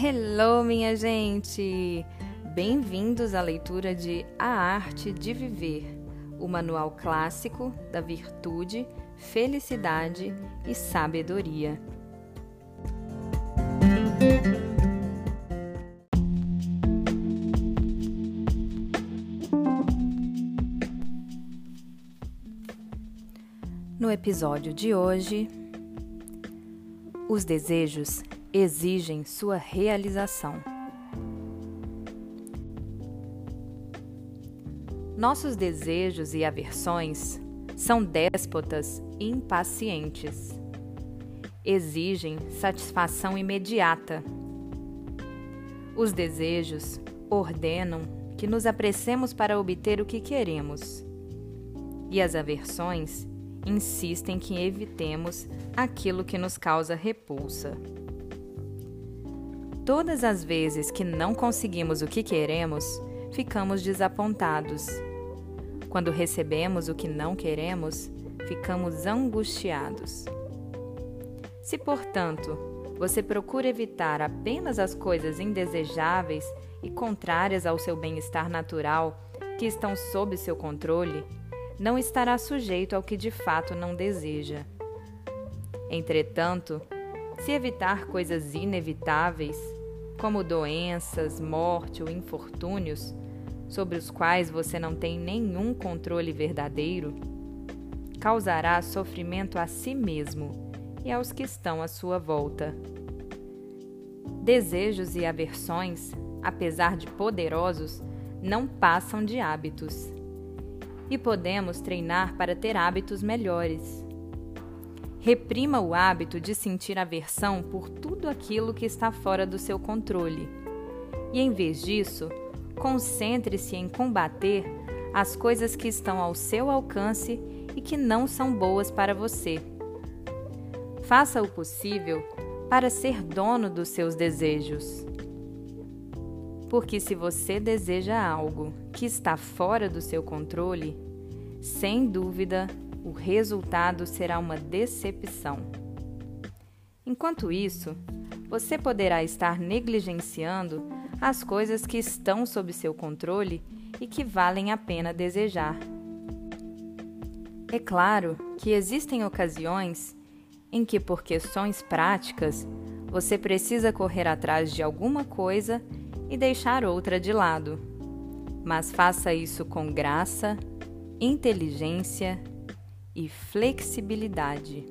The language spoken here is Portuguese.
Hello, minha gente! Bem-vindos à leitura de A Arte de Viver, o manual clássico da virtude, felicidade e sabedoria. No episódio de hoje, os desejos exigem sua realização. Nossos desejos e aversões são déspotas impacientes. Exigem satisfação imediata. Os desejos ordenam que nos apressemos para obter o que queremos. E as aversões insistem que evitemos aquilo que nos causa repulsa. Todas as vezes que não conseguimos o que queremos, ficamos desapontados. Quando recebemos o que não queremos, ficamos angustiados. Se, portanto, você procura evitar apenas as coisas indesejáveis e contrárias ao seu bem-estar natural que estão sob seu controle, não estará sujeito ao que de fato não deseja. Entretanto, se evitar coisas inevitáveis, como doenças, morte ou infortúnios, sobre os quais você não tem nenhum controle verdadeiro, causará sofrimento a si mesmo e aos que estão à sua volta. Desejos e aversões, apesar de poderosos, não passam de hábitos e podemos treinar para ter hábitos melhores. Reprima o hábito de sentir aversão por tudo aquilo que está fora do seu controle. E em vez disso, concentre-se em combater as coisas que estão ao seu alcance e que não são boas para você. Faça o possível para ser dono dos seus desejos. Porque se você deseja algo que está fora do seu controle, sem dúvida o resultado será uma decepção. Enquanto isso, você poderá estar negligenciando as coisas que estão sob seu controle e que valem a pena desejar. É claro que existem ocasiões em que, por questões práticas, você precisa correr atrás de alguma coisa e deixar outra de lado. Mas faça isso com graça, inteligência e flexibilidade.